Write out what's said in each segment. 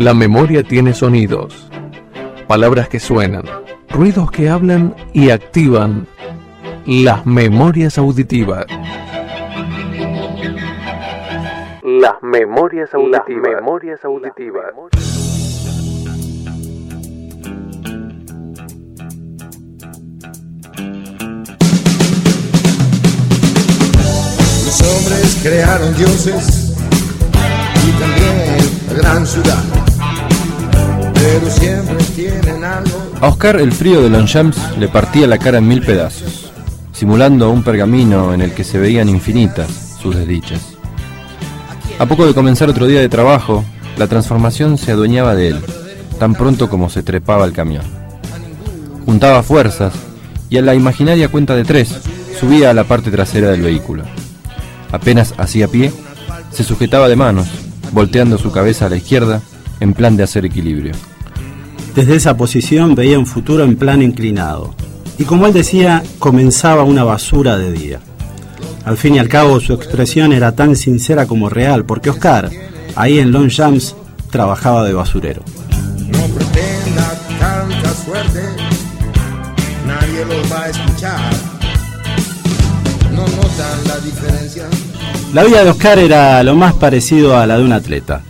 La memoria tiene sonidos, palabras que suenan, ruidos que hablan y activan las memorias auditivas. Las memorias auditivas. memorias auditivas. Los hombres crearon dioses A Oscar el frío de Longchamps le partía la cara en mil pedazos, simulando un pergamino en el que se veían infinitas sus desdichas. A poco de comenzar otro día de trabajo, la transformación se adueñaba de él, tan pronto como se trepaba al camión. Juntaba fuerzas y a la imaginaria cuenta de tres subía a la parte trasera del vehículo. Apenas hacía pie, se sujetaba de manos, volteando su cabeza a la izquierda en plan de hacer equilibrio. Desde esa posición veía un futuro en plan inclinado. Y como él decía, comenzaba una basura de día. Al fin y al cabo su expresión era tan sincera como real, porque Oscar, ahí en Longchamps, trabajaba de basurero. No pretenda tanta suerte, nadie lo va a escuchar. No notan la diferencia. La vida de Oscar era lo más parecido a la de un atleta.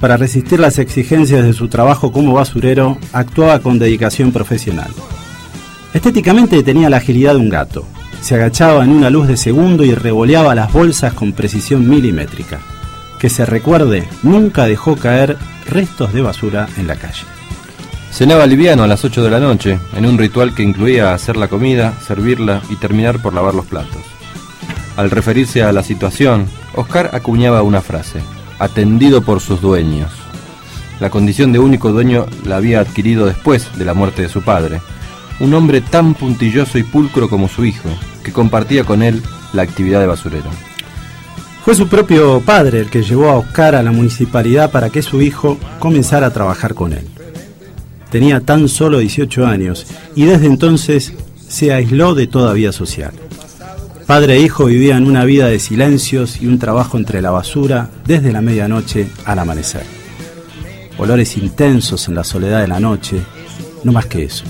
Para resistir las exigencias de su trabajo como basurero, actuaba con dedicación profesional. Estéticamente tenía la agilidad de un gato. Se agachaba en una luz de segundo y revoleaba las bolsas con precisión milimétrica. Que se recuerde, nunca dejó caer restos de basura en la calle. Cenaba liviano a las 8 de la noche, en un ritual que incluía hacer la comida, servirla y terminar por lavar los platos. Al referirse a la situación, Oscar acuñaba una frase, atendido por sus dueños. La condición de único dueño la había adquirido después de la muerte de su padre, un hombre tan puntilloso y pulcro como su hijo, que compartía con él la actividad de basurero. Fue su propio padre el que llevó a Oscar a la municipalidad para que su hijo comenzara a trabajar con él. Tenía tan solo 18 años y desde entonces se aisló de toda vida social. Padre e hijo vivían una vida de silencios y un trabajo entre la basura desde la medianoche al amanecer. Olores intensos en la soledad de la noche, no más que eso.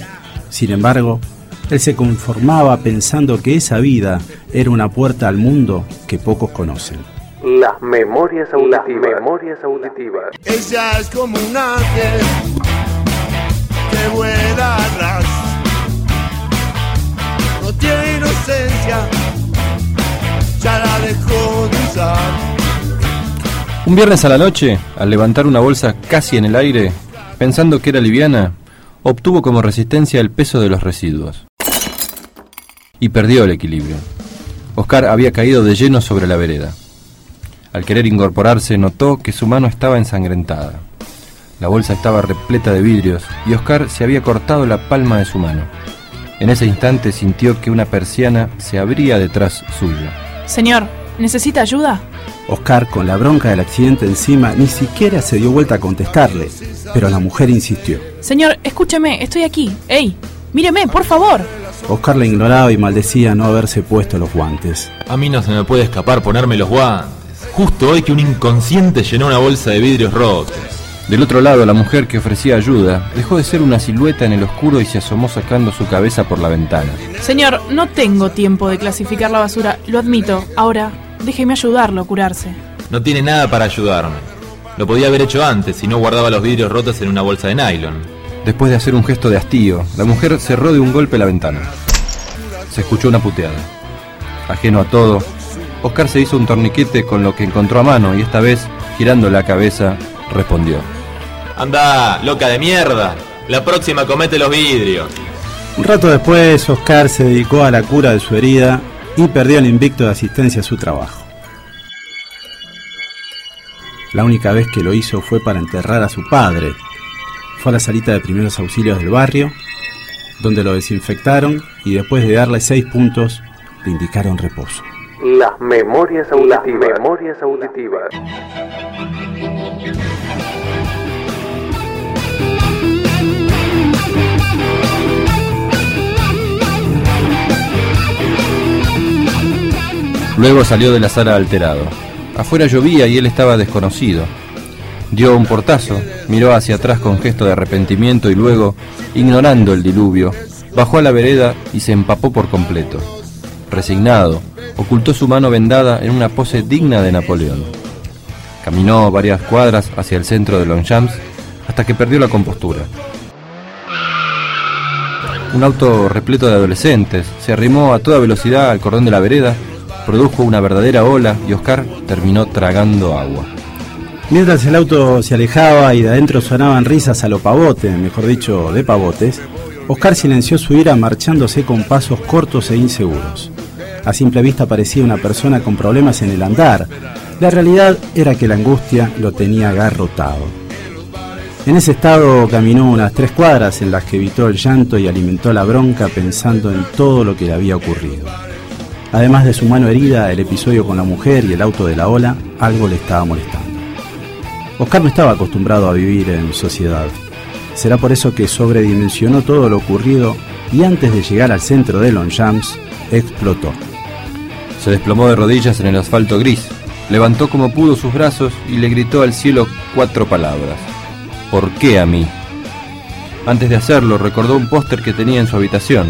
Sin embargo, él se conformaba pensando que esa vida era una puerta al mundo que pocos conocen. Las memorias auditivas. memorias auditivas. Ella es como un ángel que vuela a ras. No tiene inocencia, Un viernes a la noche, al levantar una bolsa casi en el aire, pensando que era liviana, obtuvo como resistencia el peso de los residuos. Y perdió el equilibrio. Oscar había caído de lleno sobre la vereda. Al querer incorporarse notó que su mano estaba ensangrentada. La bolsa estaba repleta de vidrios y Oscar se había cortado la palma de su mano. En ese instante sintió que una persiana se abría detrás suyo. Señor, ¿necesita ayuda? Oscar, con la bronca del accidente encima, ni siquiera se dio vuelta a contestarle, pero la mujer insistió. Señor, escúcheme, estoy aquí. ¡Ey! Míreme, por favor. Oscar la ignoraba y maldecía no haberse puesto los guantes. A mí no se me puede escapar ponerme los guantes. Justo hoy que un inconsciente llenó una bolsa de vidrios rotos. Del otro lado, la mujer que ofrecía ayuda dejó de ser una silueta en el oscuro y se asomó sacando su cabeza por la ventana. Señor, no tengo tiempo de clasificar la basura, lo admito. Ahora, déjeme ayudarlo a curarse. No tiene nada para ayudarme. Lo podía haber hecho antes si no guardaba los vidrios rotos en una bolsa de nylon. Después de hacer un gesto de hastío, la mujer cerró de un golpe la ventana. Se escuchó una puteada. Ajeno a todo, Oscar se hizo un torniquete con lo que encontró a mano y esta vez, girando la cabeza, respondió. Anda, loca de mierda. La próxima comete los vidrios. Un rato después, Oscar se dedicó a la cura de su herida y perdió el invicto de asistencia a su trabajo. La única vez que lo hizo fue para enterrar a su padre. Fue a la salita de primeros auxilios del barrio, donde lo desinfectaron y después de darle seis puntos, le indicaron reposo. Las memorias auditivas. memorias auditivas. Luego salió de la sala alterado. Afuera llovía y él estaba desconocido. Dio un portazo, miró hacia atrás con gesto de arrepentimiento y luego, ignorando el diluvio, bajó a la vereda y se empapó por completo. Resignado, ocultó su mano vendada en una pose digna de Napoleón. Caminó varias cuadras hacia el centro de Longchamps hasta que perdió la compostura. Un auto repleto de adolescentes se arrimó a toda velocidad al cordón de la vereda, produjo una verdadera ola y Oscar terminó tragando agua. Mientras el auto se alejaba y de adentro sonaban risas a lo pavote, mejor dicho, de pavotes, Oscar silenció su ira marchándose con pasos cortos e inseguros. A simple vista parecía una persona con problemas en el andar. La realidad era que la angustia lo tenía agarrotado. En ese estado caminó unas tres cuadras en las que evitó el llanto y alimentó la bronca pensando en todo lo que le había ocurrido. Además de su mano herida, el episodio con la mujer y el auto de la ola, algo le estaba molestando. Oscar no estaba acostumbrado a vivir en sociedad. Será por eso que sobredimensionó todo lo ocurrido y antes de llegar al centro de Longchamps, explotó. Se desplomó de rodillas en el asfalto gris, levantó como pudo sus brazos y le gritó al cielo cuatro palabras. ¿Por qué a mí? Antes de hacerlo, recordó un póster que tenía en su habitación,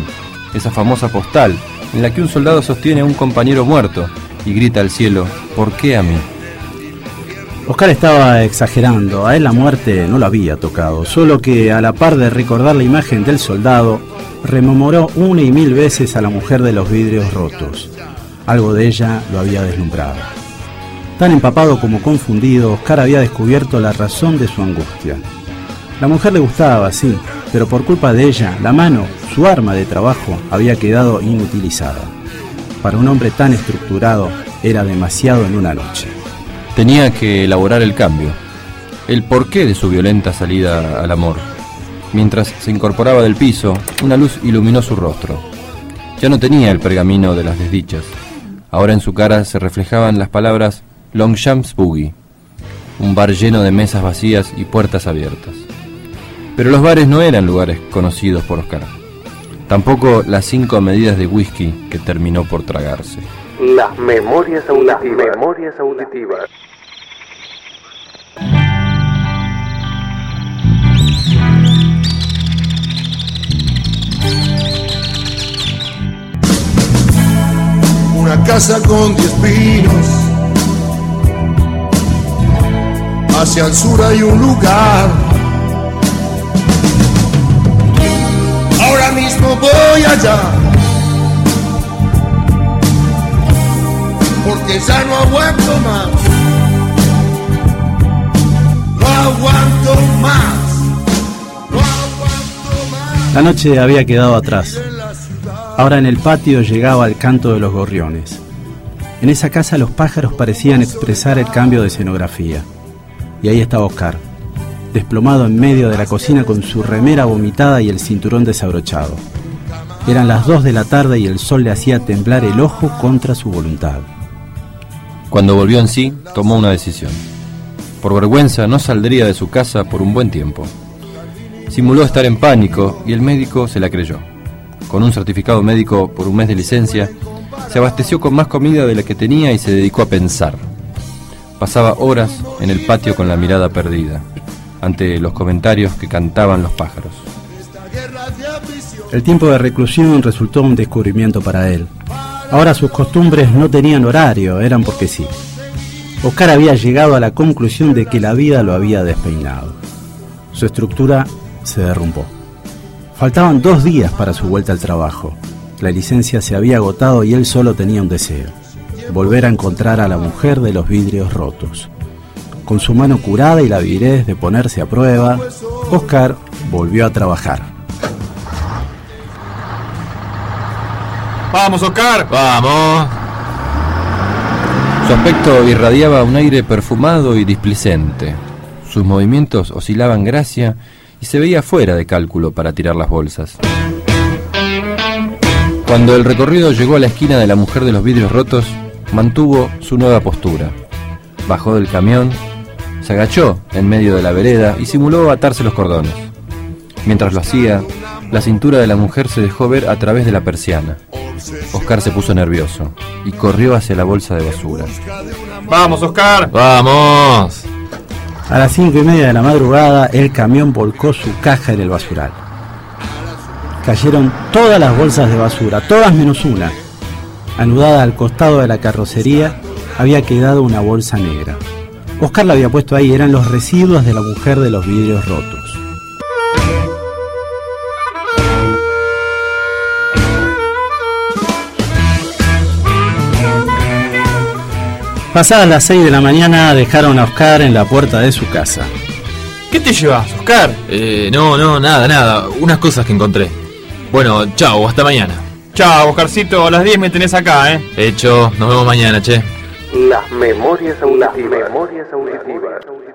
esa famosa postal en la que un soldado sostiene a un compañero muerto y grita al cielo, ¿por qué a mí? Oscar estaba exagerando, a él la muerte no lo había tocado, solo que a la par de recordar la imagen del soldado, rememoró una y mil veces a la mujer de los vidrios rotos. Algo de ella lo había deslumbrado. Tan empapado como confundido, Oscar había descubierto la razón de su angustia. La mujer le gustaba, sí, pero por culpa de ella, la mano, su arma de trabajo, había quedado inutilizada. Para un hombre tan estructurado, era demasiado en una noche. Tenía que elaborar el cambio, el porqué de su violenta salida al amor. Mientras se incorporaba del piso, una luz iluminó su rostro. Ya no tenía el pergamino de las desdichas. Ahora en su cara se reflejaban las palabras Longchamps Boogie, un bar lleno de mesas vacías y puertas abiertas. Pero los bares no eran lugares conocidos por Oscar. Tampoco las cinco medidas de whisky que terminó por tragarse. Las memorias auditivas. Las memorias auditivas. Una casa con diez pinos. Hacia el sur hay un lugar. Mismo voy allá. Porque ya no aguanto más. No aguanto más. No aguanto más. La noche había quedado atrás. Ahora en el patio llegaba el canto de los gorriones. En esa casa los pájaros parecían expresar el cambio de escenografía. Y ahí estaba Oscar, desplomado en medio de la cocina con su remera vomitada y el cinturón desabrochado. Eran las dos de la tarde y el sol le hacía temblar el ojo contra su voluntad. Cuando volvió en sí, tomó una decisión. Por vergüenza no saldría de su casa por un buen tiempo. Simuló estar en pánico y el médico se la creyó. Con un certificado médico por un mes de licencia, se abasteció con más comida de la que tenía y se dedicó a pensar. Pasaba horas en el patio con la mirada perdida, ante los comentarios que cantaban los pájaros. El tiempo de reclusión resultó un descubrimiento para él. Ahora sus costumbres no tenían horario, eran porque sí. Oscar había llegado a la conclusión de que la vida lo había despeinado. Su estructura se derrumbó. Faltaban dos días para su vuelta al trabajo. La licencia se había agotado y él solo tenía un deseo. Volver a encontrar a la mujer de los vidrios rotos. Con su mano curada y la virez de ponerse a prueba, Oscar volvió a trabajar. ¡Vamos, Oscar! ¡Vamos! Su aspecto irradiaba un aire perfumado y displicente. Sus movimientos oscilaban gracia y se veía fuera de cálculo para tirar las bolsas. Cuando el recorrido llegó a la esquina de la mujer de los vidrios rotos, mantuvo su nueva postura. Bajó del camión, se agachó en medio de la vereda y simuló atarse los cordones. Mientras lo hacía, la cintura de la mujer se dejó ver a través de la persiana. Oscar se puso nervioso y corrió hacia la bolsa de basura. Vamos, Oscar. Vamos. A las cinco y media de la madrugada, el camión volcó su caja en el basural. Cayeron todas las bolsas de basura, todas menos una. Anudada al costado de la carrocería, había quedado una bolsa negra. Oscar la había puesto ahí, eran los residuos de la mujer de los vidrios rotos. Pasadas las 6 de la mañana dejaron a Oscar en la puerta de su casa. ¿Qué te llevas, Oscar? Eh, no, no, nada, nada. Unas cosas que encontré. Bueno, chao, hasta mañana. Chao, Oscarcito, a las 10 me tenés acá, ¿eh? Hecho, nos vemos mañana, che. Las memorias auditivas. Auditivas.